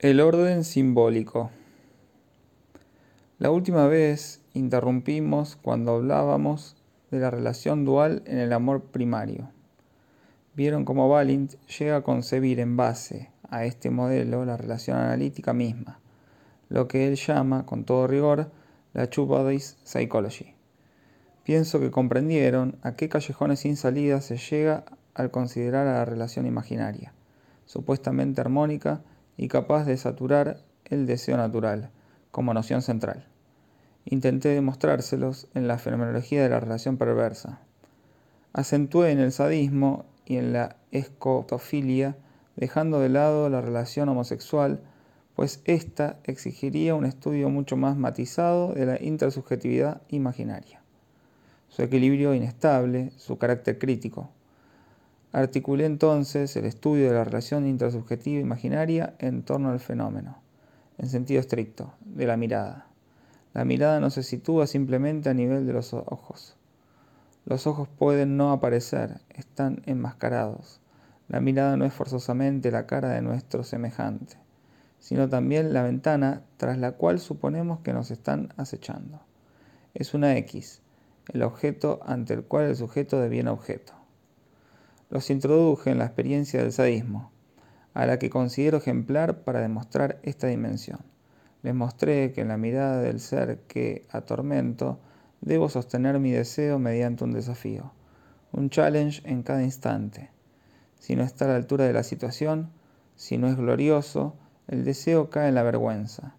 El orden simbólico. La última vez interrumpimos cuando hablábamos de la relación dual en el amor primario. Vieron cómo Balint llega a concebir en base a este modelo la relación analítica misma, lo que él llama, con todo rigor, la Two Bodies Psychology. Pienso que comprendieron a qué callejones sin salida se llega al considerar a la relación imaginaria, supuestamente armónica, y capaz de saturar el deseo natural como noción central. Intenté demostrárselos en la fenomenología de la relación perversa. Acentué en el sadismo y en la escotofilia, dejando de lado la relación homosexual, pues ésta exigiría un estudio mucho más matizado de la intersubjetividad imaginaria. Su equilibrio inestable, su carácter crítico, Articulé entonces el estudio de la relación intersubjetiva imaginaria en torno al fenómeno, en sentido estricto, de la mirada. La mirada no se sitúa simplemente a nivel de los ojos. Los ojos pueden no aparecer, están enmascarados. La mirada no es forzosamente la cara de nuestro semejante, sino también la ventana tras la cual suponemos que nos están acechando. Es una X, el objeto ante el cual el sujeto deviene objeto los introduje en la experiencia del sadismo, a la que considero ejemplar para demostrar esta dimensión. Les mostré que en la mirada del ser que atormento debo sostener mi deseo mediante un desafío, un challenge en cada instante. Si no está a la altura de la situación, si no es glorioso, el deseo cae en la vergüenza.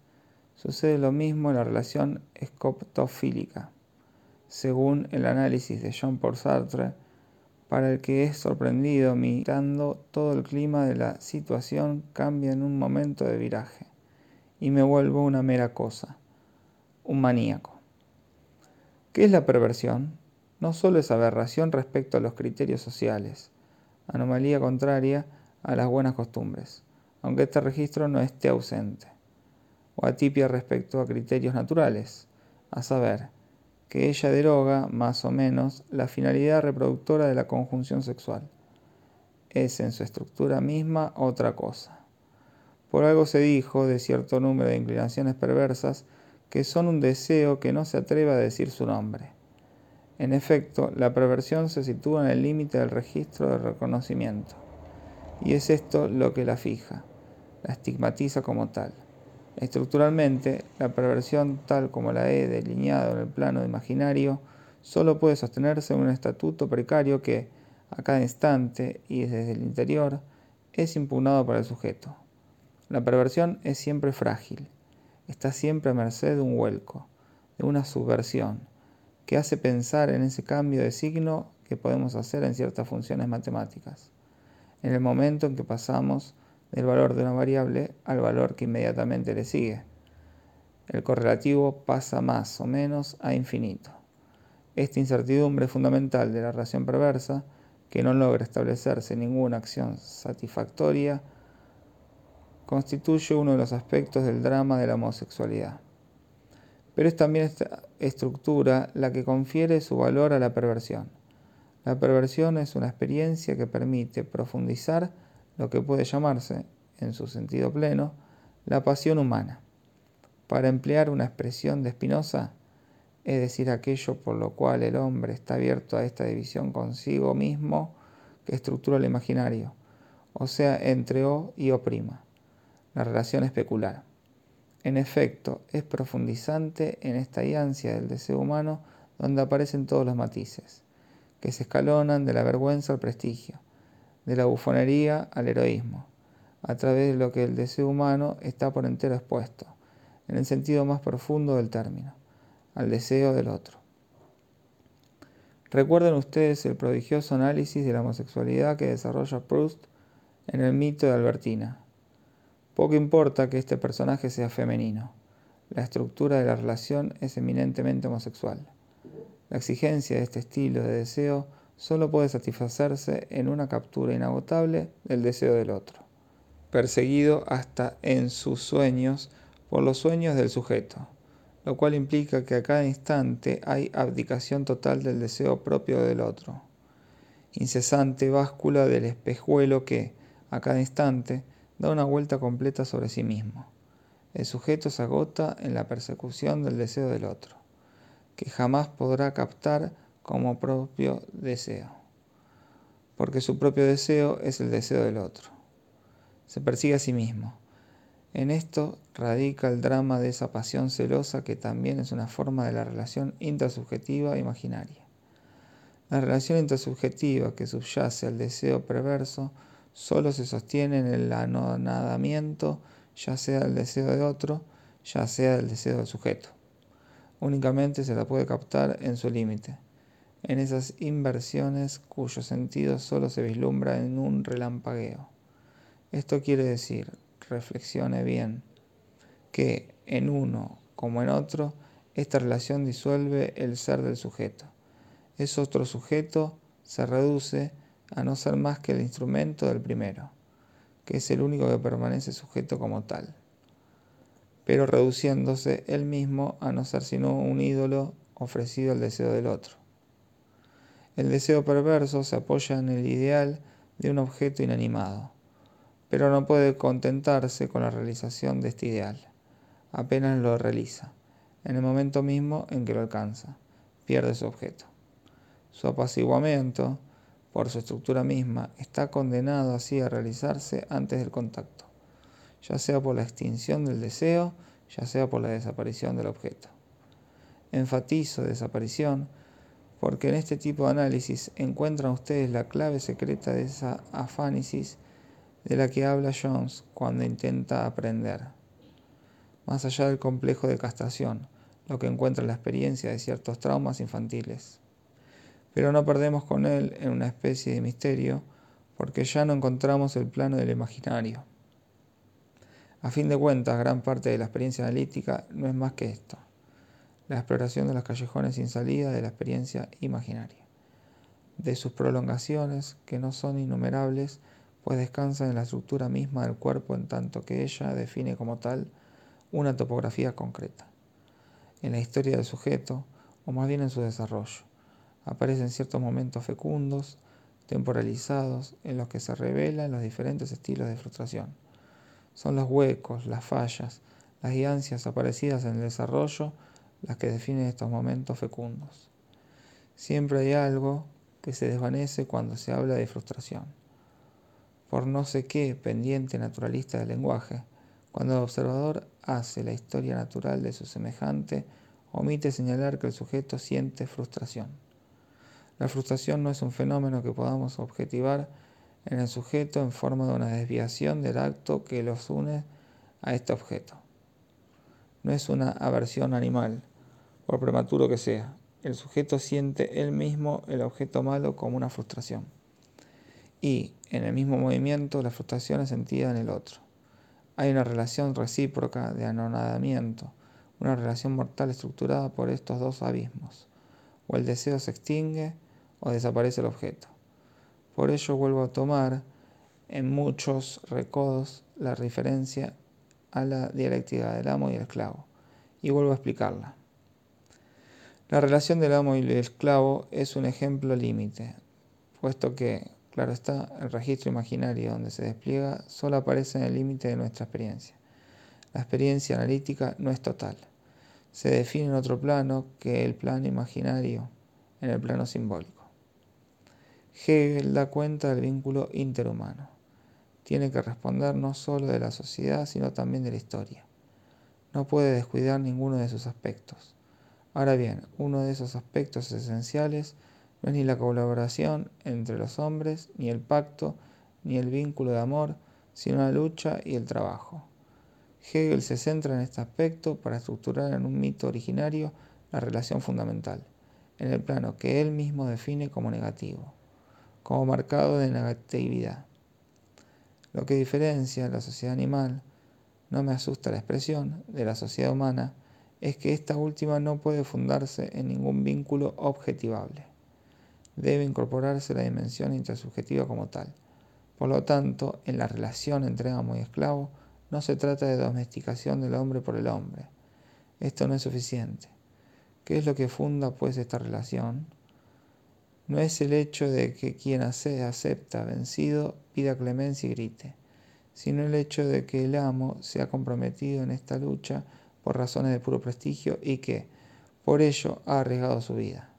Sucede lo mismo en la relación escoptofílica. Según el análisis de Jean-Paul Sartre, para el que es sorprendido mirando todo el clima de la situación cambia en un momento de viraje y me vuelvo una mera cosa, un maníaco. ¿Qué es la perversión? No solo es aberración respecto a los criterios sociales, anomalía contraria a las buenas costumbres, aunque este registro no esté ausente, o atipia respecto a criterios naturales, a saber, que ella deroga, más o menos, la finalidad reproductora de la conjunción sexual. Es en su estructura misma otra cosa. Por algo se dijo de cierto número de inclinaciones perversas que son un deseo que no se atreve a decir su nombre. En efecto, la perversión se sitúa en el límite del registro de reconocimiento, y es esto lo que la fija, la estigmatiza como tal. Estructuralmente, la perversión tal como la he delineado en el plano imaginario solo puede sostenerse en un estatuto precario que, a cada instante y desde el interior, es impugnado por el sujeto. La perversión es siempre frágil, está siempre a merced de un vuelco, de una subversión, que hace pensar en ese cambio de signo que podemos hacer en ciertas funciones matemáticas. En el momento en que pasamos del valor de una variable al valor que inmediatamente le sigue. El correlativo pasa más o menos a infinito. Esta incertidumbre fundamental de la relación perversa, que no logra establecerse ninguna acción satisfactoria, constituye uno de los aspectos del drama de la homosexualidad. Pero es también esta estructura la que confiere su valor a la perversión. La perversión es una experiencia que permite profundizar lo que puede llamarse, en su sentido pleno, la pasión humana. Para emplear una expresión de Spinoza, es decir, aquello por lo cual el hombre está abierto a esta división consigo mismo que estructura el imaginario, o sea, entre O y O', la relación especular. En efecto, es profundizante en esta ansia del deseo humano donde aparecen todos los matices, que se escalonan de la vergüenza al prestigio, de la bufonería al heroísmo, a través de lo que el deseo humano está por entero expuesto, en el sentido más profundo del término, al deseo del otro. Recuerden ustedes el prodigioso análisis de la homosexualidad que desarrolla Proust en el mito de Albertina. Poco importa que este personaje sea femenino, la estructura de la relación es eminentemente homosexual. La exigencia de este estilo de deseo solo puede satisfacerse en una captura inagotable del deseo del otro, perseguido hasta en sus sueños por los sueños del sujeto, lo cual implica que a cada instante hay abdicación total del deseo propio del otro, incesante báscula del espejuelo que, a cada instante, da una vuelta completa sobre sí mismo. El sujeto se agota en la persecución del deseo del otro, que jamás podrá captar como propio deseo, porque su propio deseo es el deseo del otro. Se persigue a sí mismo. En esto radica el drama de esa pasión celosa que también es una forma de la relación intersubjetiva imaginaria. La relación intersubjetiva que subyace al deseo perverso solo se sostiene en el anonadamiento, ya sea del deseo de otro, ya sea del deseo del sujeto. Únicamente se la puede captar en su límite, en esas inversiones cuyo sentido solo se vislumbra en un relampagueo. Esto quiere decir, reflexione bien, que en uno como en otro, esta relación disuelve el ser del sujeto es otro sujeto, se reduce a no ser más que el instrumento del primero, que es el único que permanece sujeto como tal, pero reduciéndose él mismo a no ser sino un ídolo ofrecido al deseo del otro. El deseo perverso se apoya en el ideal de un objeto inanimado, pero no puede contentarse con la realización de este ideal. Apenas lo realiza, en el momento mismo en que lo alcanza, pierde su objeto. Su apaciguamiento, por su estructura misma, está condenado así a realizarse antes del contacto, ya sea por la extinción del deseo, ya sea por la desaparición del objeto. Enfatizo desaparición porque en este tipo de análisis encuentran ustedes la clave secreta de esa afánisis de la que habla Jones cuando intenta aprender. Más allá del complejo de castración, lo que encuentra en la experiencia de ciertos traumas infantiles pero no perdemos con él en una especie de misterio, porque ya no encontramos el plano del imaginario. A fin de cuentas, gran parte de la experiencia analítica no es más que esto, la exploración de los callejones sin salida de la experiencia imaginaria, de sus prolongaciones, que no son innumerables, pues descansan en la estructura misma del cuerpo en tanto que ella define como tal una topografía concreta, en la historia del sujeto, o más bien en su desarrollo aparecen ciertos momentos fecundos, temporalizados, en los que se revelan los diferentes estilos de frustración. Son los huecos, las fallas, las ansias aparecidas en el desarrollo las que definen estos momentos fecundos. Siempre hay algo que se desvanece cuando se habla de frustración. Por no sé qué pendiente naturalista del lenguaje, cuando el observador hace la historia natural de su semejante, omite señalar que el sujeto siente frustración. La frustración no es un fenómeno que podamos objetivar en el sujeto en forma de una desviación del acto que los une a este objeto. No es una aversión animal, por prematuro que sea. El sujeto siente él mismo el objeto malo como una frustración. Y, en el mismo movimiento, la frustración es sentida en el otro. Hay una relación recíproca de anonadamiento, una relación mortal estructurada por estos dos abismos. O el deseo se extingue, o desaparece el objeto. Por ello vuelvo a tomar en muchos recodos la referencia a la dialéctica del amo y el esclavo y vuelvo a explicarla. La relación del amo y el esclavo es un ejemplo límite, puesto que, claro está, el registro imaginario donde se despliega solo aparece en el límite de nuestra experiencia. La experiencia analítica no es total. Se define en otro plano que el plano imaginario, en el plano simbólico. Hegel da cuenta del vínculo interhumano. Tiene que responder no solo de la sociedad, sino también de la historia. No puede descuidar ninguno de sus aspectos. Ahora bien, uno de esos aspectos esenciales no es ni la colaboración entre los hombres, ni el pacto, ni el vínculo de amor, sino la lucha y el trabajo. Hegel se centra en este aspecto para estructurar en un mito originario la relación fundamental, en el plano que él mismo define como negativo como marcado de negatividad. Lo que diferencia la sociedad animal, no me asusta la expresión, de la sociedad humana, es que esta última no puede fundarse en ningún vínculo objetivable. Debe incorporarse la dimensión intersubjetiva como tal. Por lo tanto, en la relación entre amo y esclavo, no se trata de domesticación del hombre por el hombre. Esto no es suficiente. ¿Qué es lo que funda pues esta relación? No es el hecho de que quien acepta vencido pida clemencia y grite, sino el hecho de que el amo se ha comprometido en esta lucha por razones de puro prestigio y que, por ello, ha arriesgado su vida.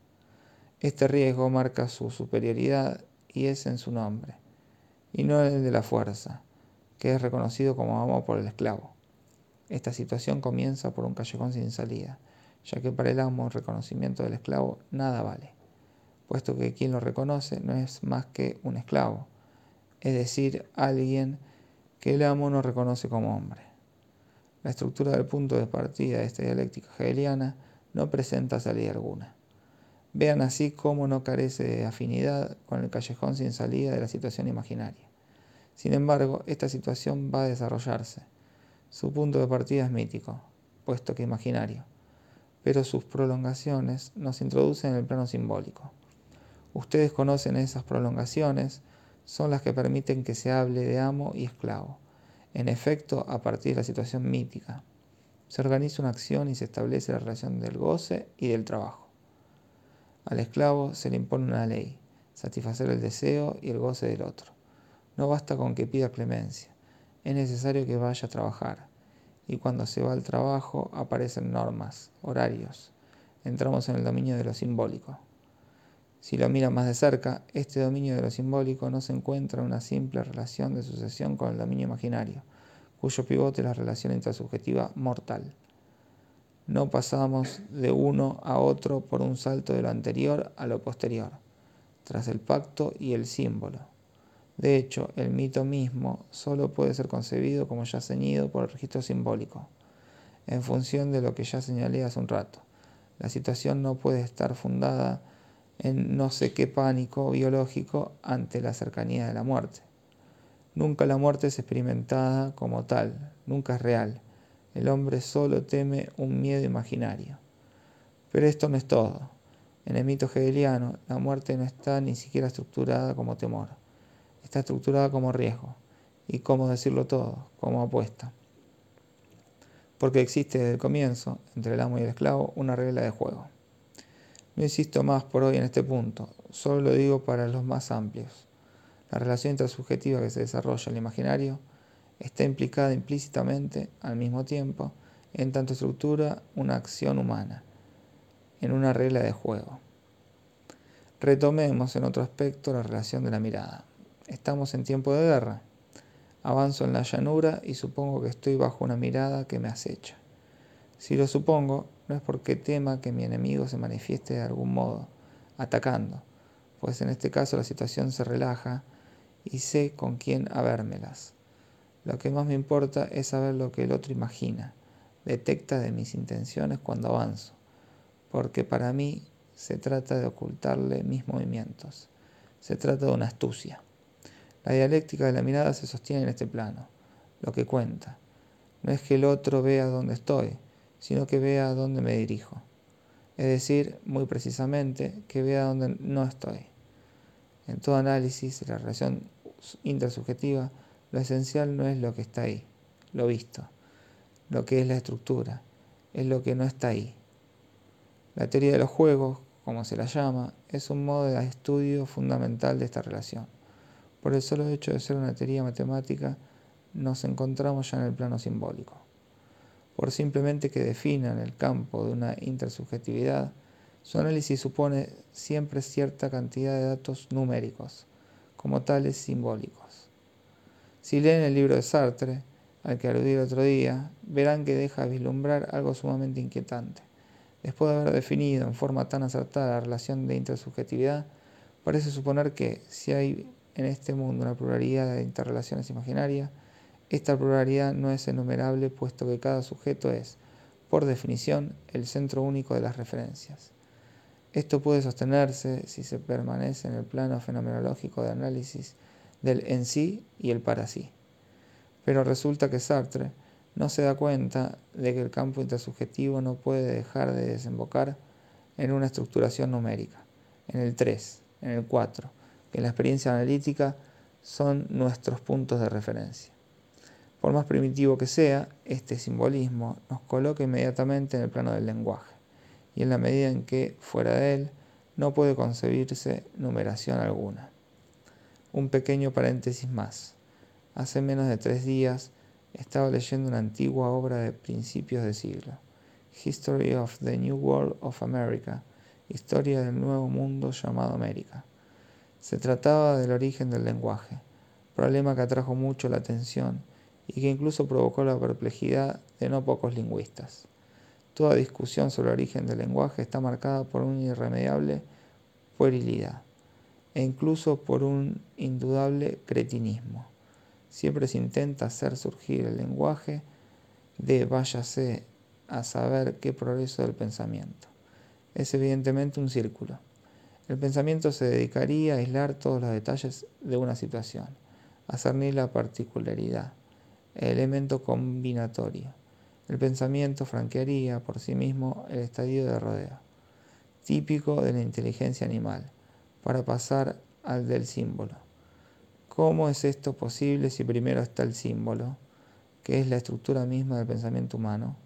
Este riesgo marca su superioridad y es en su nombre, y no el de la fuerza, que es reconocido como amo por el esclavo. Esta situación comienza por un callejón sin salida, ya que para el amo el reconocimiento del esclavo nada vale, puesto que quien lo reconoce no es más que un esclavo, es decir, alguien que el amo no reconoce como hombre. La estructura del punto de partida de esta dialéctica hegeliana no presenta salida alguna. Vean así cómo no carece de afinidad con el callejón sin salida de la situación imaginaria. Sin embargo, esta situación va a desarrollarse. Su punto de partida es mítico, puesto que imaginario, pero sus prolongaciones nos introducen en el plano simbólico. Ustedes conocen esas prolongaciones, son las que permiten que se hable de amo y esclavo. En efecto, a partir de la situación mítica, se organiza una acción y se establece la relación del goce y del trabajo. Al esclavo se le impone una ley, satisfacer el deseo y el goce del otro. No basta con que pida clemencia, es necesario que vaya a trabajar. Y cuando se va al trabajo aparecen normas, horarios. Entramos en el dominio de lo simbólico. Si lo mira más de cerca, este dominio de lo simbólico no se encuentra en una simple relación de sucesión con el dominio imaginario, cuyo pivote es la relación intrasubjetiva mortal. No pasamos de uno a otro por un salto de lo anterior a lo posterior, tras el pacto y el símbolo. De hecho, el mito mismo solo puede ser concebido como ya ceñido por el registro simbólico, en función de lo que ya señalé hace un rato. La situación no puede estar fundada en no sé qué pánico biológico ante la cercanía de la muerte. Nunca la muerte es experimentada como tal, nunca es real el hombre solo teme un miedo imaginario. Pero esto no es todo. En el mito hegeliano, la muerte no está ni siquiera estructurada como temor. Está estructurada como riesgo. Y como decirlo todo, como apuesta. Porque existe desde el comienzo, entre el amo y el esclavo, una regla de juego. No insisto más por hoy en este punto, solo lo digo para los más amplios. La relación intersubjetiva que se desarrolla en el imaginario está implicada implícitamente al mismo tiempo en tanto estructura una acción humana, en una regla de juego. Retomemos en otro aspecto la relación de la mirada. Estamos en tiempo de guerra. Avanzo en la llanura y supongo que estoy bajo una mirada que me acecha. Si lo supongo, no es porque tema que mi enemigo se manifieste de algún modo, atacando, pues en este caso la situación se relaja y sé con quién habérmelas. Lo que más me importa es saber lo que el otro imagina, detecta de mis intenciones cuando avanzo, porque para mí se trata de ocultarle mis movimientos, se trata de una astucia. La dialéctica de la mirada se sostiene en este plano, lo que cuenta. No es que el otro vea dónde estoy, sino que vea a dónde me dirijo. Es decir, muy precisamente, que vea dónde no estoy. En todo análisis de la relación intersubjetiva, lo esencial no es lo que está ahí, lo visto, lo que es la estructura, es lo que no está ahí. La teoría de los juegos, como se la llama, es un modo de estudio fundamental de esta relación. Por el solo hecho de ser una teoría matemática, nos encontramos ya en el plano simbólico. Por simplemente que definan el campo de una intersubjetividad, su análisis supone siempre cierta cantidad de datos numéricos, como tales simbólicos. Si leen el libro de Sartre, al que aludí el otro día, verán que deja vislumbrar algo sumamente inquietante. Después de haber definido en forma tan acertada la relación de intersubjetividad, parece suponer que si hay en este mundo una pluralidad de interrelaciones imaginarias, esta pluralidad no es enumerable puesto que cada sujeto es, por definición, el centro único de las referencias. Esto puede sostenerse si se permanece en el plano fenomenológico de análisis del en sí y el para sí. Pero resulta que Sartre no se da cuenta de que el campo intersubjetivo no puede dejar de desembocar en una estructuración numérica, en el 3, en el 4, que en la experiencia analítica son nuestros puntos de referencia. Por más primitivo que sea, este simbolismo nos coloca inmediatamente en el plano del lenguaje, y en la medida en que, fuera de él, no puede concebirse numeración alguna. Un pequeño paréntesis más. Hace menos de tres días estaba leyendo una antigua obra de principios de siglo, History of the New World of America, Historia del Nuevo Mundo llamado América. Se trataba del origen del lenguaje, problema que atrajo mucho la atención y que incluso provocó la perplejidad de no pocos lingüistas. Toda discusión sobre el origen del lenguaje está marcada por una irremediable puerilidad e incluso por un indudable cretinismo. Siempre se intenta hacer surgir el lenguaje de váyase a saber qué progreso del pensamiento. Es evidentemente un círculo. El pensamiento se dedicaría a aislar todos los detalles de una situación, a cernir la particularidad, elemento combinatorio. El pensamiento franquearía por sí mismo el estadio de rodeo, típico de la inteligencia animal, para pasar al del símbolo. ¿Cómo es esto posible si primero está el símbolo, que es la estructura misma del pensamiento humano?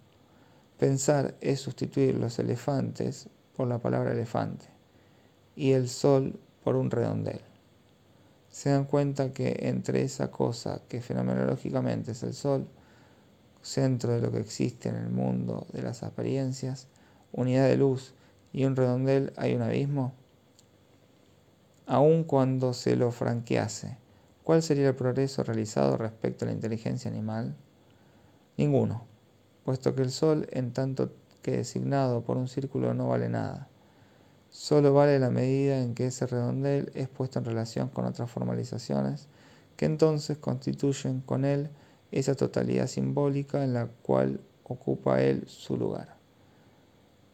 Pensar es sustituir los elefantes por la palabra elefante y el sol por un redondel. Se dan cuenta que entre esa cosa que fenomenológicamente es el sol, centro de lo que existe en el mundo de las apariencias, unidad de luz y un redondel hay un abismo? Aun cuando se lo franquease, ¿cuál sería el progreso realizado respecto a la inteligencia animal? Ninguno, puesto que el Sol, en tanto que designado por un círculo, no vale nada. Solo vale la medida en que ese redondel es puesto en relación con otras formalizaciones que entonces constituyen con él esa totalidad simbólica en la cual ocupa él su lugar.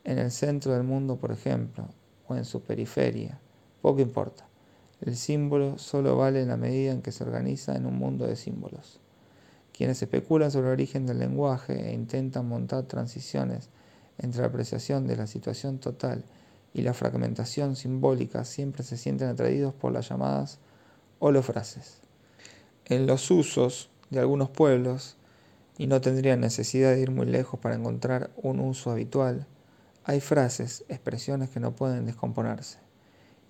En el centro del mundo, por ejemplo, o en su periferia, poco importa. El símbolo solo vale en la medida en que se organiza en un mundo de símbolos. Quienes especulan sobre el origen del lenguaje e intentan montar transiciones entre la apreciación de la situación total y la fragmentación simbólica siempre se sienten atraídos por las llamadas holofrases. En los usos de algunos pueblos, y no tendrían necesidad de ir muy lejos para encontrar un uso habitual, hay frases, expresiones que no pueden descomponerse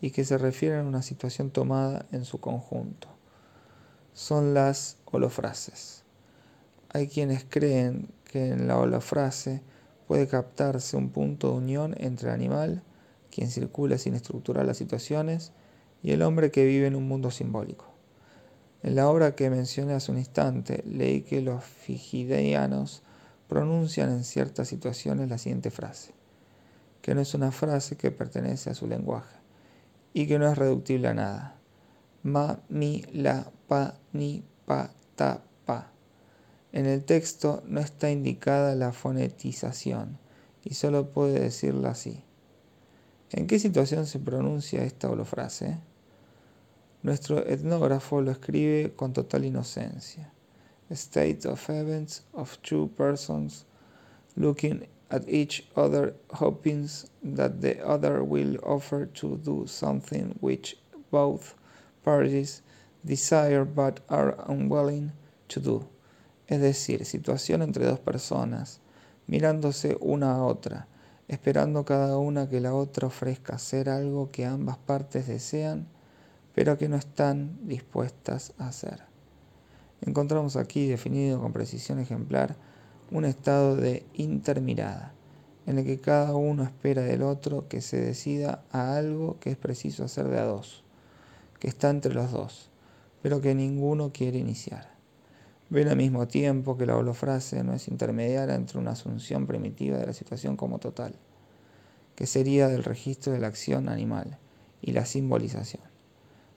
y que se refieren a una situación tomada en su conjunto. Son las holofrases. Hay quienes creen que en la holofrase puede captarse un punto de unión entre animal, quien circula sin estructurar las situaciones, y el hombre que vive en un mundo simbólico. En la obra que mencioné hace un instante, leí que los figideanos pronuncian en ciertas situaciones la siguiente frase, que no es una frase que pertenece a su lenguaje y que no es reductible a nada. Ma, mi, la, pa, ni, pa, ta, pa. En el texto no está indicada la fonetización y solo puede decirlo así. ¿En qué situación se pronuncia esta holofrase? Nuestro etnógrafo lo escribe con total inocencia. State of events of two persons looking at each other, hoping that the other will offer to do something which both parties desire but are unwilling to do. Es decir, situación entre dos personas, mirándose una a otra, esperando cada una que la otra ofrezca hacer algo que ambas partes desean, pero que no están dispuestas a hacer. Encontramos aquí definido con precisión ejemplar un estado de intermirada, en el que cada uno espera del otro que se decida a algo que es preciso hacer de a dos, que está entre los dos, pero que ninguno quiere iniciar. Ven al mismo tiempo que la holofrase no es intermediaria entre una asunción primitiva de la situación como total, que sería del registro de la acción animal, y la simbolización.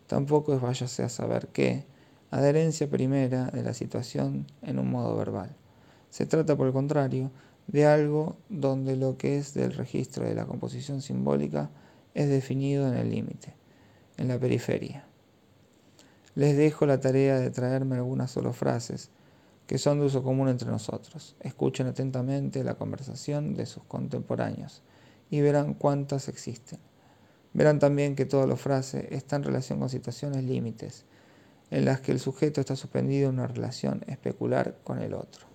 Tampoco es váyase a saber qué, adherencia primera de la situación en un modo verbal se trata, por el contrario, de algo donde lo que es del registro de la composición simbólica es definido en el límite, en la periferia. Les dejo la tarea de traerme algunas solo frases que son de uso común entre nosotros. Escuchen atentamente la conversación de sus contemporáneos y verán cuántas existen. Verán también que toda la frase está en relación con situaciones límites, en las que el sujeto está suspendido en una relación especular con el otro.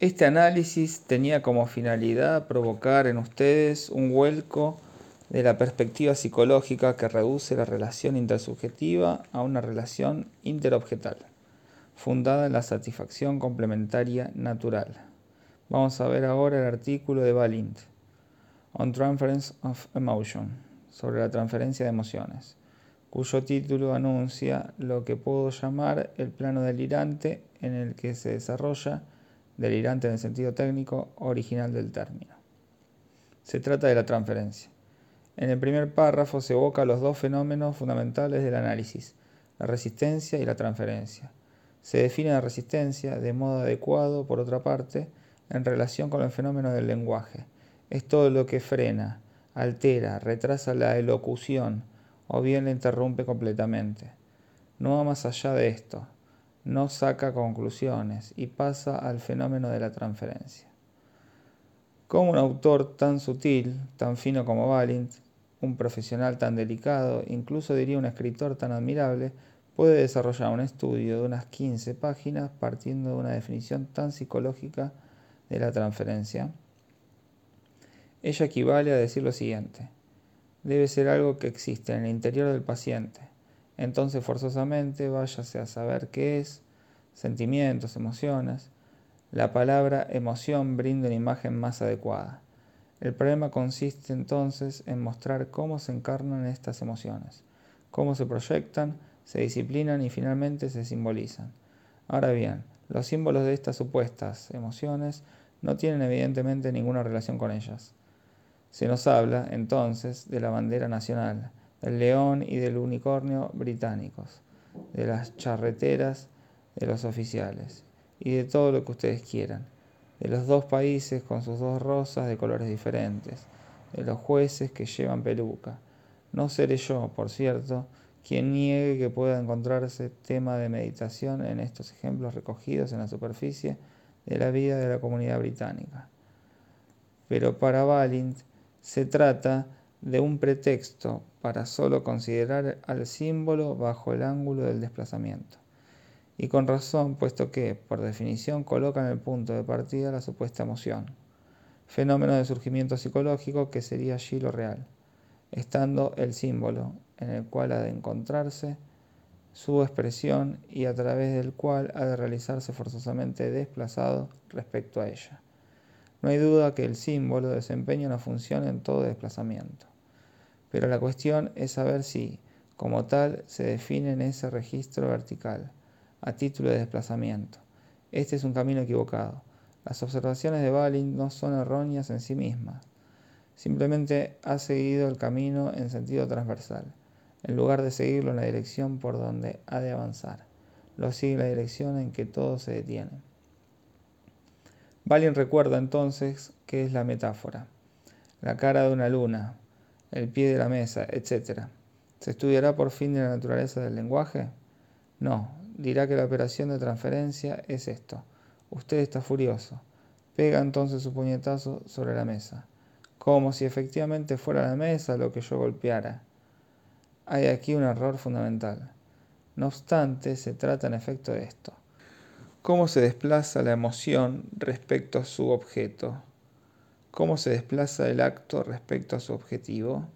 Este análisis tenía como finalidad provocar en ustedes un vuelco de la perspectiva psicológica que reduce la relación intersubjetiva a una relación interobjetal. fundada en la satisfacción complementaria natural. Vamos a ver ahora el artículo de Balint on Transference of Emotion, sobre la transferencia de emociones, cuyo título anuncia lo que puedo llamar el plano delirante en el que se desarrolla, delirante en el sentido técnico original del término. Se trata de la transferencia. En el primer párrafo se evoca los dos fenómenos fundamentales del análisis, la resistencia y la transferencia. Se define la resistencia de modo adecuado, por otra parte, en relación con el fenómeno del lenguaje. Es todo lo que frena, altera, retrasa la elocución o bien la interrumpe completamente. No va más allá de esto, no saca conclusiones y pasa al fenómeno de la transferencia. Como un autor tan sutil, tan fino como Balint, un profesional tan delicado, incluso diría un escritor tan admirable, puede desarrollar un estudio de unas 15 páginas partiendo de una definición tan psicológica de la transferencia? Ella equivale a decir lo siguiente. Debe ser algo que existe en el interior del paciente. Entonces forzosamente váyase a saber qué es, sentimientos, emociones. La palabra emoción brinda una imagen más adecuada. El problema consiste entonces en mostrar cómo se encarnan estas emociones, cómo se proyectan, se disciplinan y finalmente se simbolizan. Ahora bien, los símbolos de estas supuestas emociones no tienen evidentemente ninguna relación con ellas. Se nos habla, entonces, de la bandera nacional, del león y del unicornio británicos, de las charreteras de los oficiales, y de todo lo que ustedes quieran, de los dos países con sus dos rosas de colores diferentes, de los jueces que llevan peluca. No seré yo, por cierto, quien niegue que pueda encontrarse tema de meditación en estos ejemplos recogidos en la superficie de la vida de la comunidad británica. Pero para Balint se trata de un pretexto para solo considerar al símbolo bajo el ángulo del desplazamiento. Y con razón, puesto que, por definición, coloca en el punto de partida la supuesta emoción, fenómeno de surgimiento psicológico que sería allí lo real, estando el símbolo en el cual ha de encontrarse su expresión y a través del cual ha de realizarse forzosamente desplazado respecto a ella. No hay duda que el símbolo desempeña una función en todo desplazamiento, pero la cuestión es saber si, como tal, se define en ese registro vertical, a título de desplazamiento. Este es un camino equivocado. Las observaciones de Balin no son erróneas en sí mismas. Simplemente ha seguido el camino en sentido transversal en lugar de seguirlo en la dirección por donde ha de avanzar. Lo sigue en la dirección en que todo se detiene. Balin recuerda entonces qué es la metáfora, la cara de una luna, el pie de la mesa, etc. ¿Se estudiará por fin de la naturaleza del lenguaje? No, dirá que la operación de transferencia es esto. Usted está furioso. Pega entonces su puñetazo sobre la mesa, como si efectivamente fuera la mesa lo que yo golpeara. Hay aquí un error fundamental. No obstante, se trata en efecto de esto. ¿Cómo se desplaza la emoción respecto a su objeto? ¿Cómo se desplaza el acto respecto a su objetivo?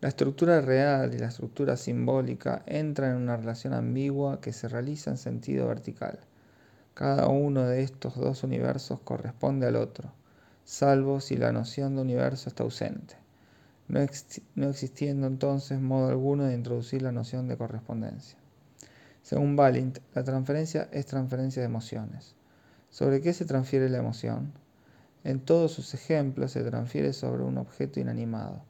La estructura real y la estructura simbólica entran en una relación ambigua que se realiza en sentido vertical. Cada uno de estos dos universos corresponde al otro, salvo si la noción de universo está ausente no, existiendo entonces modo alguno de introducir la noción de correspondencia. Según Balint, la transferencia es transferencia de emociones. ¿Sobre qué se transfiere la emoción? En todos sus ejemplos se transfiere sobre un objeto inanimado.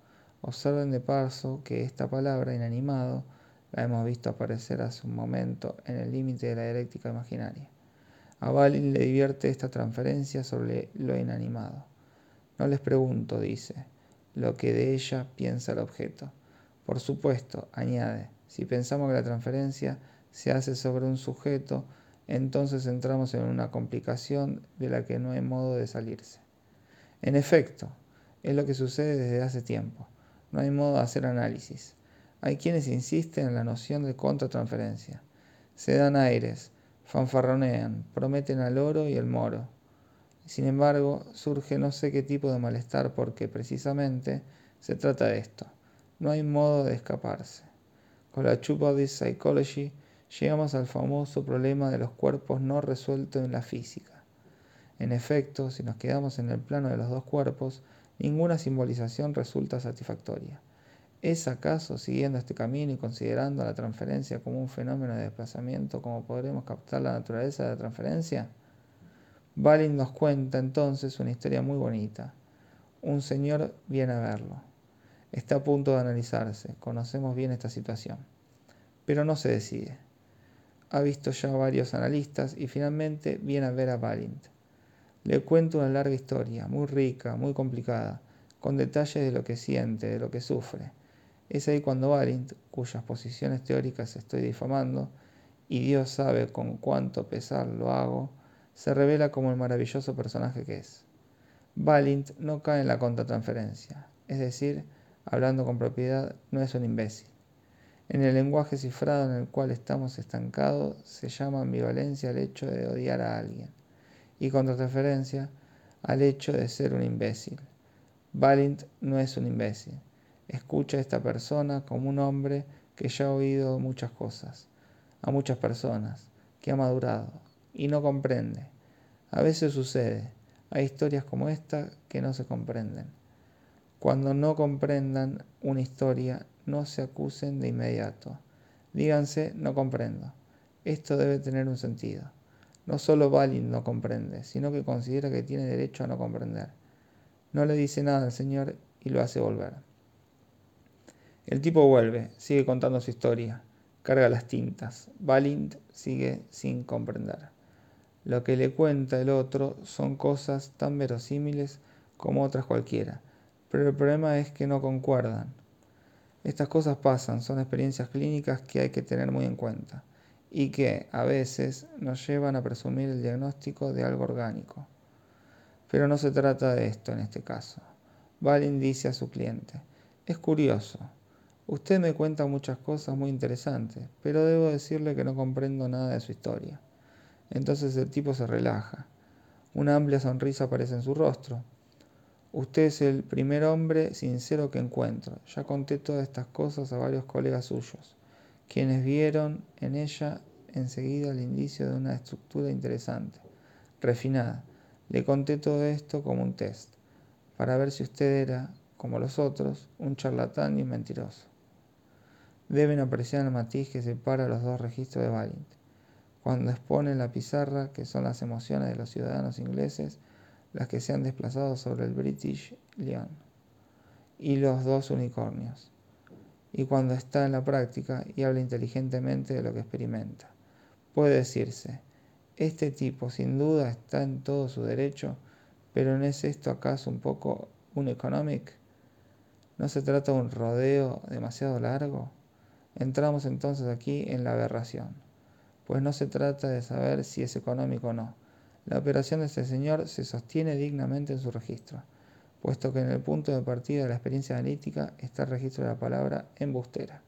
Observen de paso que esta palabra inanimado la hemos visto aparecer hace un momento en el límite de la dialéctica imaginaria. A Balint le divierte esta transferencia sobre lo inanimado. No les pregunto, dice, lo que de ella piensa el objeto. Por supuesto, añade, si pensamos que la transferencia se hace sobre un sujeto, entonces entramos en una complicación de la que no hay modo de salirse. En efecto, es lo que sucede desde hace tiempo. No hay modo de hacer análisis. Hay quienes insisten en la noción de contratransferencia. Se dan aires, fanfarronean, prometen al oro y el moro. Sin embargo, surge no sé qué tipo de malestar porque precisamente se trata de esto. No hay modo de escaparse. Con la Bodies Psychology llegamos al famoso problema de los cuerpos no resuelto en la física. En efecto, si nos quedamos en el plano de los dos cuerpos, ninguna simbolización resulta satisfactoria. ¿Es acaso, siguiendo este camino y considerando la transferencia como un fenómeno de desplazamiento, como podremos captar la naturaleza de la transferencia? Balin nos cuenta entonces una historia muy bonita. Un señor viene a verlo. Está a punto de analizarse. Conocemos bien esta situación. Pero no se decide. Ha visto ya varios analistas y finalmente viene a ver a Balint. Le cuento una larga historia, muy rica, muy complicada, con detalles de lo que siente, de lo que sufre. Es ahí cuando Balint, cuyas posiciones teóricas estoy difamando, y Dios sabe con cuánto pesar lo hago, se revela como el maravilloso personaje que es. Balint no cae en la contratransferencia, es decir, hablando con propiedad, no es un imbécil. En el lenguaje cifrado en el cual estamos estancados se llama ambivalencia al hecho de odiar a alguien y contratransferencia al hecho de ser un imbécil. Balint no es un imbécil. Escucha a esta persona como un hombre que ya ha oído muchas cosas, a muchas personas, que ha madurado, y no comprende. A veces sucede, hay historias como esta que no se comprenden. Cuando no comprendan una historia, no se acusen de inmediato. Díganse, no comprendo. Esto debe tener un sentido. No solo Balin no comprende, sino que considera que tiene derecho a no comprender. No le dice nada al Señor y lo hace volver. El tipo vuelve, sigue contando su historia, carga las tintas. Balint sigue sin comprender. Lo que le cuenta el otro son cosas tan verosímiles como otras cualquiera, pero el problema es que no concuerdan. Estas cosas pasan, son experiencias clínicas que hay que tener muy en cuenta y que a veces nos llevan a presumir el diagnóstico de algo orgánico. Pero no se trata de esto en este caso. Balin dice a su cliente, es curioso, usted me cuenta muchas cosas muy interesantes, pero debo decirle que no comprendo nada de su historia. Entonces el tipo se relaja. Una amplia sonrisa aparece en su rostro. Usted es el primer hombre sincero que encuentro. Ya conté todas estas cosas a varios colegas suyos, quienes vieron en ella enseguida el indicio de una estructura interesante, refinada. Le conté todo esto como un test, para ver si usted era, como los otros, un charlatán y un mentiroso. Deben apreciar el matiz que separa los dos registros de Valiant cuando expone en la pizarra que son las emociones de los ciudadanos ingleses las que se han desplazado sobre el British Lion y los dos unicornios, y cuando está en la práctica y habla inteligentemente de lo que experimenta. Puede decirse, este tipo sin duda está en todo su derecho, pero ¿no es esto acaso un poco un economic? ¿No se trata de un rodeo demasiado largo? Entramos entonces aquí en la aberración pues no se trata de saber si es económico o no. La operación de este señor se sostiene dignamente en su registro, puesto que en el punto de partida de la experiencia analítica está el registro de la palabra embustera.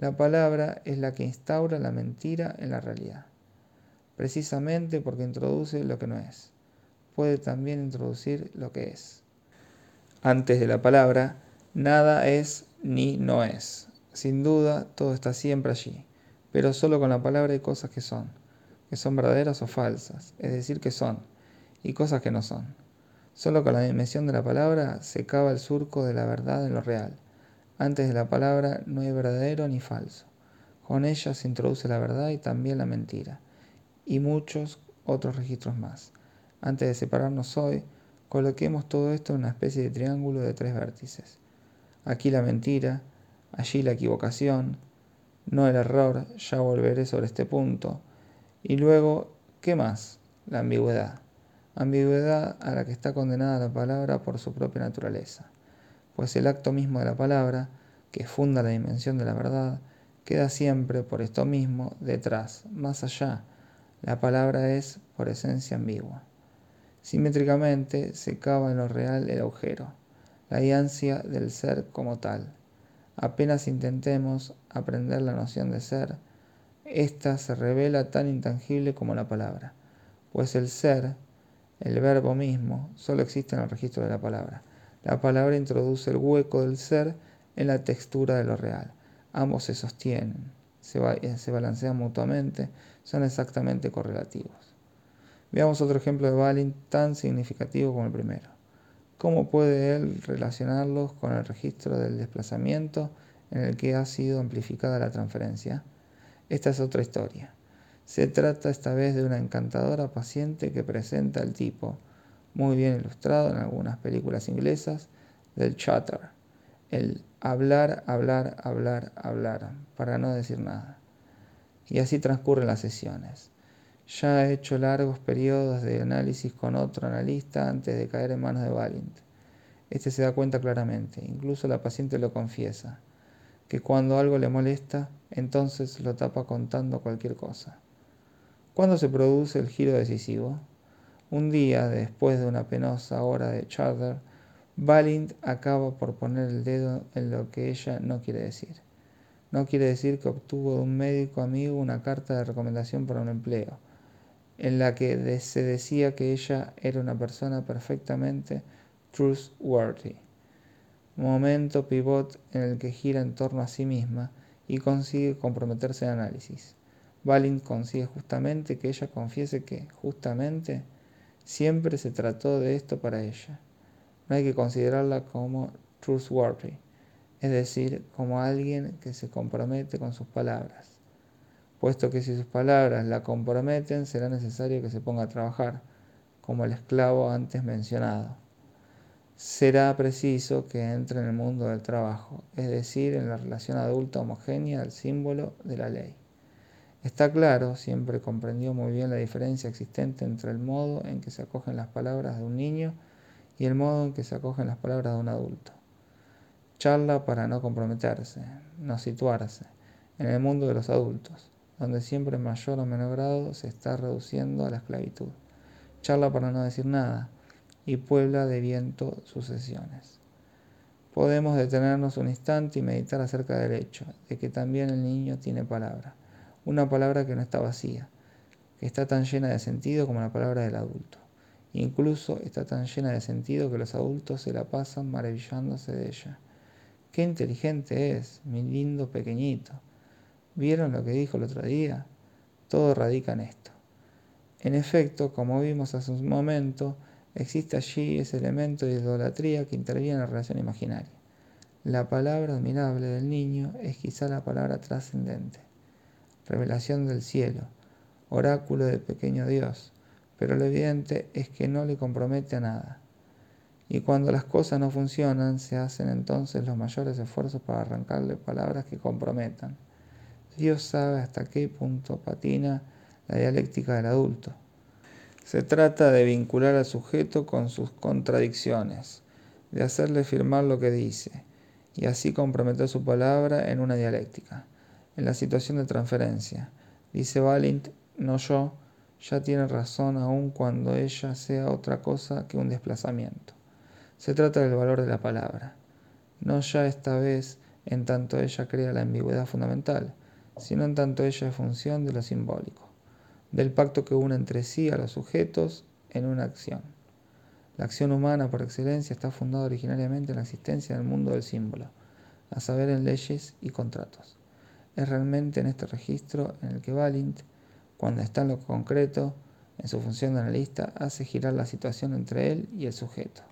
La palabra es la que instaura la mentira en la realidad, precisamente porque introduce lo que no es. Puede también introducir lo que es. Antes de la palabra, nada es ni no es. Sin duda, todo está siempre allí pero solo con la palabra hay cosas que son, que son verdaderas o falsas, es decir, que son, y cosas que no son. Solo con la dimensión de la palabra se cava el surco de la verdad en lo real. Antes de la palabra no hay verdadero ni falso. Con ella se introduce la verdad y también la mentira, y muchos otros registros más. Antes de separarnos hoy, coloquemos todo esto en una especie de triángulo de tres vértices. Aquí la mentira, allí la equivocación, no el error, ya volveré sobre este punto. Y luego, ¿qué más? La ambigüedad. Ambigüedad a la que está condenada la palabra por su propia naturaleza. Pues el acto mismo de la palabra, que funda la dimensión de la verdad, queda siempre por esto mismo detrás, más allá. La palabra es, por esencia, ambigua. Simétricamente se cava en lo real el agujero, la ansia del ser como tal Apenas intentemos aprender la noción de ser, ésta se revela tan intangible como la palabra, pues el ser, el verbo mismo, solo existe en el registro de la palabra. La palabra introduce el hueco del ser en la textura de lo real. Ambos se sostienen. se, eh, se balancean mutuamente, son exactamente correlativos. Veamos otro ejemplo de Balin tan significativo como el primero. ¿Cómo puede él relacionarlos con el registro del desplazamiento en el que ha sido amplificada la transferencia? Esta es otra historia. Se trata esta vez de una encantadora paciente que presenta el tipo, muy bien ilustrado en algunas películas inglesas, del chatter, el hablar, hablar, hablar, hablar, para no decir nada. Y así transcurren las sesiones. Ya ha hecho largos periodos de análisis con otro analista antes de caer en manos de Valint. Este se da cuenta claramente, incluso la paciente lo confiesa, que cuando algo le molesta, entonces lo tapa contando cualquier cosa. ¿Cuándo se produce el giro decisivo? Un día después de una penosa hora de charter, Valint acaba por poner el dedo en lo que ella no quiere decir. No quiere decir que obtuvo de un médico amigo una carta de recomendación para un empleo, en la que se decía que ella era una persona perfectamente trustworthy. Momento pivot en el que gira en torno a sí misma y consigue comprometerse en análisis. Valint consigue justamente que ella confiese que, justamente, siempre se trató de esto para ella. No hay que considerarla como trustworthy, es decir, como alguien que se compromete con sus palabras, puesto que si sus palabras la comprometen será necesario que se ponga a trabajar, como el esclavo antes mencionado. Será preciso que entre en el mundo del trabajo, es decir, en la relación adulta homogénea al símbolo de la ley. Está claro, siempre comprendió muy bien la diferencia existente entre el modo en que se acogen las palabras de un niño y el modo en que se acogen las palabras de un adulto. Charla para no comprometerse, no situarse, en el mundo de los adultos, donde siempre en mayor o menor grado se está reduciendo a la esclavitud. Charla para no decir nada y puebla de viento sucesiones. Podemos detenernos un instante y meditar acerca del hecho de que también el niño tiene palabra una palabra que no está vacía, que está tan llena de sentido como la palabra del adulto. Incluso está tan llena de sentido que los adultos se la pasan maravillándose de ella. Qué inteligente es, mi lindo pequeñito. ¿Vieron lo que dijo el otro día? Todo radica en esto. En efecto, como vimos hace un momento, existe allí ese elemento de idolatría que interviene en la relación imaginaria. La palabra admirable del niño es quizá la palabra trascendente revelación del cielo, oráculo del pequeño Dios, pero lo evidente es que no le compromete a nada. Y cuando las cosas no funcionan, se hacen entonces los mayores esfuerzos para arrancarle palabras que comprometan. Dios sabe hasta qué punto patina la dialéctica del adulto. Se trata de vincular al sujeto con sus contradicciones, de hacerle firmar lo que dice, y así comprometer su palabra en una dialéctica en la situación de transferencia. Dice Valint, no yo, ya tiene razón aun cuando ella sea otra cosa que un desplazamiento. Se trata del valor de la palabra. No ya esta vez en tanto ella crea la ambigüedad fundamental, sino en tanto ella es función de lo simbólico, del pacto que une entre sí a los sujetos en una acción. La acción humana por excelencia está fundada originariamente en la existencia del mundo del símbolo, a saber en leyes y contratos. Es realmente en este registro en el que Valint, cuando está en lo concreto, en su función de analista, hace girar la situación entre él y el sujeto.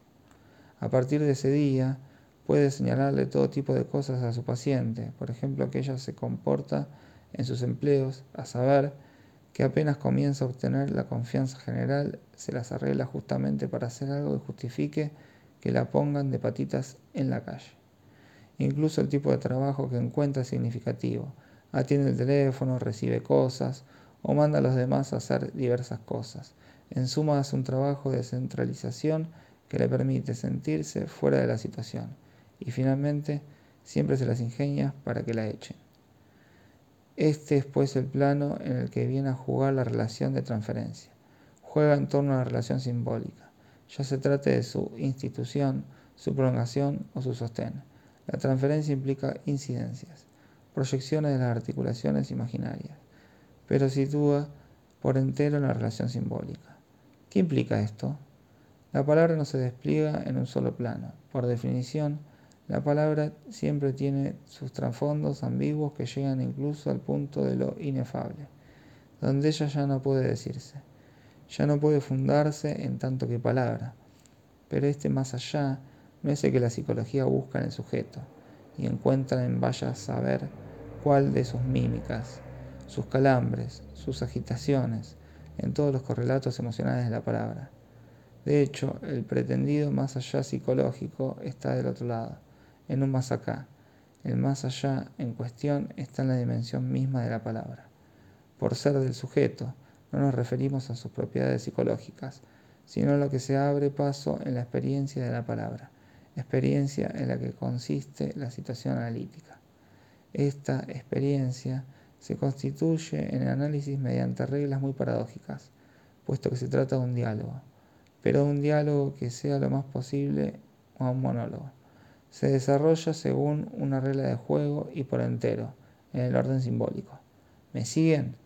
A partir de ese día, puede señalarle todo tipo de cosas a su paciente, por ejemplo, que ella se comporta en sus empleos, a saber, que apenas comienza a obtener la confianza general, se las arregla justamente para hacer algo que justifique que la pongan de patitas en la calle incluso el tipo de trabajo que encuentra significativo. Atiende el teléfono, recibe cosas o manda a los demás a hacer diversas cosas. En suma, hace un trabajo de centralización que le permite sentirse fuera de la situación. Y finalmente, siempre se las ingenia para que la echen. Este es pues el plano en el que viene a jugar la relación de transferencia. Juega en torno a la relación simbólica, ya se trate de su institución, su prolongación o su sostén. La transferencia implica incidencias, proyecciones de las articulaciones imaginarias, pero sitúa por entero en la relación simbólica. ¿Qué implica esto? La palabra no se despliega en un solo plano. Por definición, La palabra siempre tiene sus trasfondos ambiguos que llegan incluso al punto de lo inefable, donde ella ya no puede decirse, ya no puede fundarse en tanto que palabra. Pero este más allá no es que la psicología busca en el sujeto y encuentra en vaya saber cuál de sus mímicas, sus calambres, sus agitaciones, en todos los correlatos emocionales de la palabra. De hecho, el pretendido más allá psicológico está del otro lado, en un más acá. El más allá en cuestión está en la dimensión misma de la palabra. Por ser del sujeto, no nos referimos a sus propiedades psicológicas, sino a lo que se abre paso en la experiencia de la palabra, experiencia en la que consiste la situación analítica. Esta experiencia se constituye en el análisis mediante reglas muy paradójicas, puesto que se trata de un diálogo, pero un diálogo que sea lo más posible un monólogo. Se desarrolla según una regla de juego y por entero, en el orden simbólico. ¿Me siguen?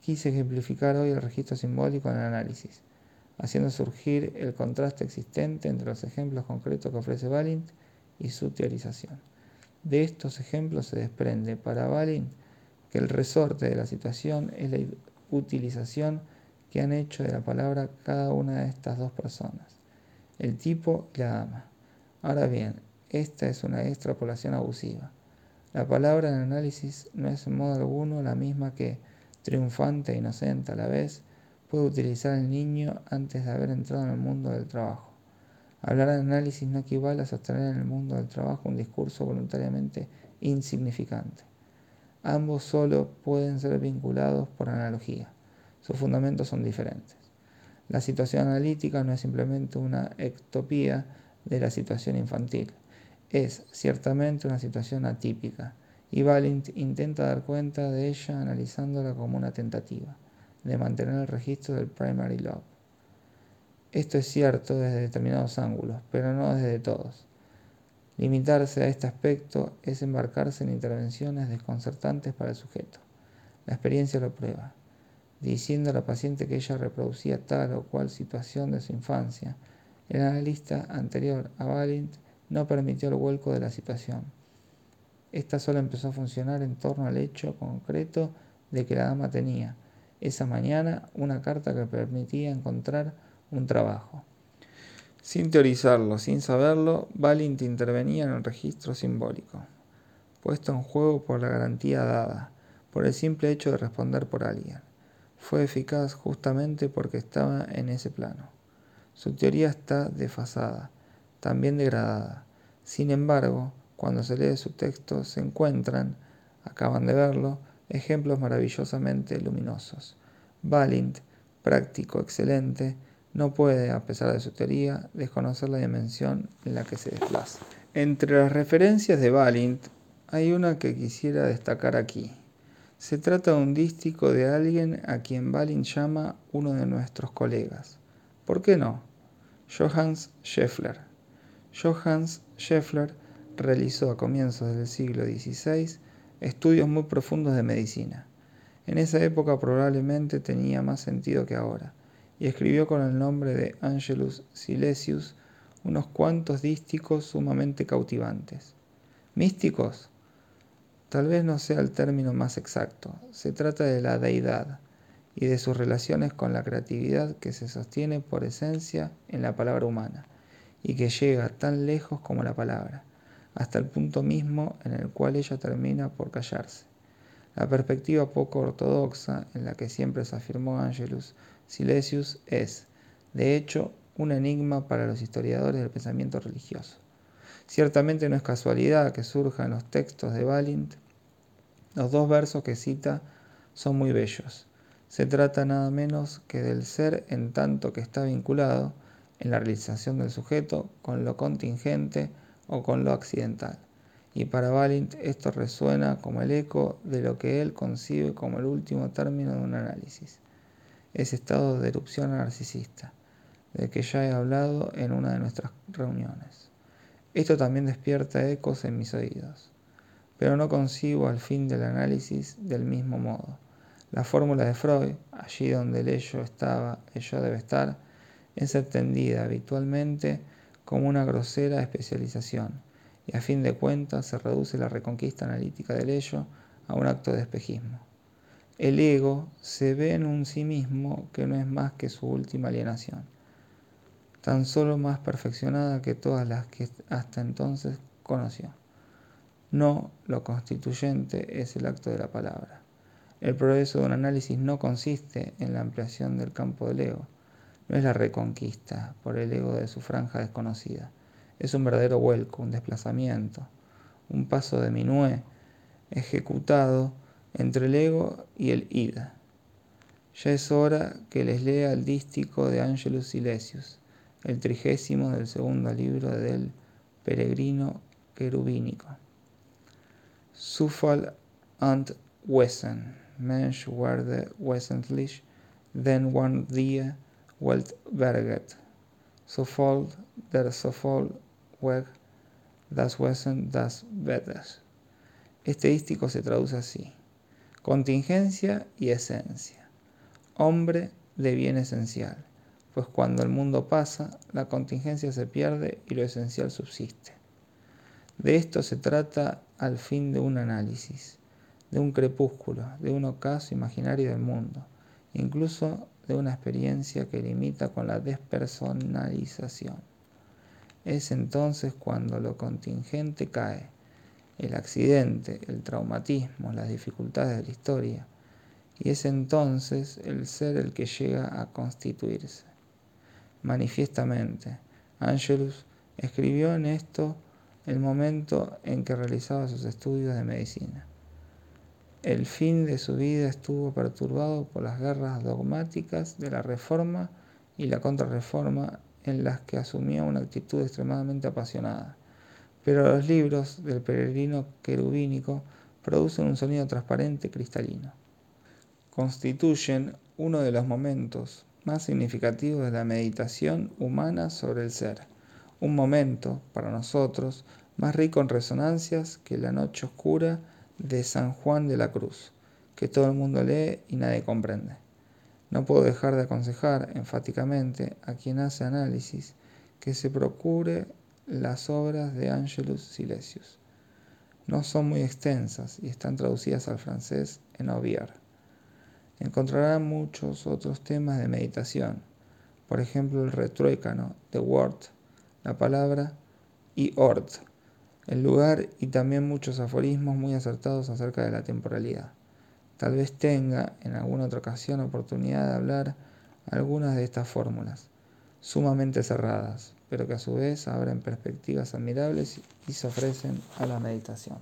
Quise ejemplificar hoy el registro simbólico en el análisis, haciendo surgir el contraste existente entre los ejemplos concretos que ofrece Balint y su teorización. De estos ejemplos se desprende para Balint que el resorte de la situación es la utilización que han hecho de la palabra cada una de estas dos personas, el tipo y la dama. Ahora bien, esta es una extrapolación abusiva. La palabra en análisis no es en modo alguno la misma que, triunfante e inocente a la vez, puede utilizar el niño antes de haber entrado en el mundo del trabajo. Hablar de análisis no equivale a sostener en el mundo del trabajo un discurso voluntariamente insignificante. Ambos solo pueden ser vinculados por analogía. Sus fundamentos son diferentes. La situación analítica no es simplemente una ectopía de la situación infantil. Es ciertamente una situación atípica, y Valint intenta dar cuenta de ella analizándola como una tentativa de mantener el registro del primary love. Esto es cierto desde determinados ángulos, pero no desde todos. Limitarse a este aspecto es embarcarse en intervenciones desconcertantes para el sujeto. La experiencia lo prueba. Diciendo a la paciente que ella reproducía tal o cual situación de su infancia, el analista anterior a Valint no permitió el vuelco de la situación. Esta solo empezó a funcionar en torno al hecho concreto de que la dama tenía, esa mañana una carta que permitía encontrar un trabajo. Sin teorizarlo, sin saberlo, Balint intervenía en el registro simbólico, puesto en juego por la garantía dada, por el simple hecho de responder por alguien. Fue eficaz justamente porque estaba en ese plano. Su teoría está desfasada, también degradada. Sin embargo, cuando se lee su texto se encuentran, acaban de verlo, ejemplos maravillosamente luminosos. Balint, práctico excelente, no puede, a pesar de su teoría, desconocer la dimensión en la que se desplaza. Entre las referencias de Balint hay una que quisiera destacar aquí. Se trata de un dístico de alguien a quien Balint llama uno de nuestros colegas. ¿Por qué no? Johannes Scheffler. Johannes Scheffler realizó a comienzos del siglo XVI estudios muy profundos de medicina. En esa época probablemente tenía más sentido que ahora, y escribió con el nombre de Angelus Silesius unos cuantos dísticos sumamente cautivantes. ¿Místicos? Tal vez no sea el término más exacto. Se trata de la deidad y de sus relaciones con la creatividad que se sostiene por esencia en la palabra humana y que llega tan lejos como la palabra, hasta el punto mismo en el cual ella termina por callarse. La perspectiva poco ortodoxa en la que siempre se afirmó Angelus Silesius es, de hecho, un enigma para los historiadores del pensamiento religioso. Ciertamente no es casualidad que surja en los textos de Balint. Los dos versos que cita son muy bellos. Se trata nada menos que del ser en tanto que está vinculado en la realización del sujeto con lo contingente o con lo accidental y para Balint esto resuena como el eco de lo que él concibe como el último término de un análisis, ese estado de erupción narcisista, del que ya he hablado en una de nuestras reuniones. Esto también despierta ecos en mis oídos, pero no concibo al fin del análisis del mismo modo. La fórmula de Freud, allí donde el ello estaba, el yo debe estar, es entendida habitualmente como una grosera especialización y a fin de cuentas se reduce la reconquista analítica del ello a un acto de espejismo. El ego se ve en un sí mismo que no es más que su última alienación, tan solo más perfeccionada que todas las que hasta entonces conoció. No lo constituyente es el acto de la palabra. El progreso de un análisis no consiste en la ampliación del campo del ego, no es la reconquista por el ego de su franja desconocida, es un verdadero vuelco, un desplazamiento, un paso de minué ejecutado entre el ego y el ida. Ya es hora que les lea el dístico de Angelus Silesius, el trigésimo del segundo libro del peregrino querubínico. Zufall and Wesen, Mensch werde wesentlich, then one día Welt berget. So der so weg das Wesen das Vedas. Este dístico se traduce así: contingencia y esencia. Hombre de bien esencial, pues cuando el mundo pasa, la contingencia se pierde y lo esencial subsiste. De esto se trata al fin de un análisis, de un crepúsculo, de un ocaso imaginario del mundo, incluso de una experiencia que limita con la despersonalización. Es entonces cuando lo contingente cae, el accidente, el traumatismo, las dificultades de la historia, y es entonces el ser el que llega a constituirse. Manifiestamente, Angelus escribió en esto el momento en que realizaba sus estudios de medicina. El fin de su vida estuvo perturbado por las guerras dogmáticas de la Reforma y la Contrarreforma en las que asumía una actitud extremadamente apasionada. Pero los libros del peregrino querubínico producen un sonido transparente cristalino. Constituyen uno de los momentos más significativos de la meditación humana sobre el ser. Un momento, para nosotros, más rico en resonancias que la noche oscura de San Juan de la Cruz, que todo el mundo lee y nadie comprende. No puedo dejar de aconsejar enfáticamente a quien hace análisis que se procure las obras de Angelus Silesius. No son muy extensas y están traducidas al francés en Aubier. Encontrará muchos otros temas de meditación, por ejemplo el retruécano de Word, la palabra y el lugar y también muchos aforismos muy acertados acerca de la temporalidad. Tal vez tenga en alguna otra ocasión oportunidad de hablar algunas de estas fórmulas, sumamente cerradas, pero que a su vez abren perspectivas admirables y se ofrecen a la meditación.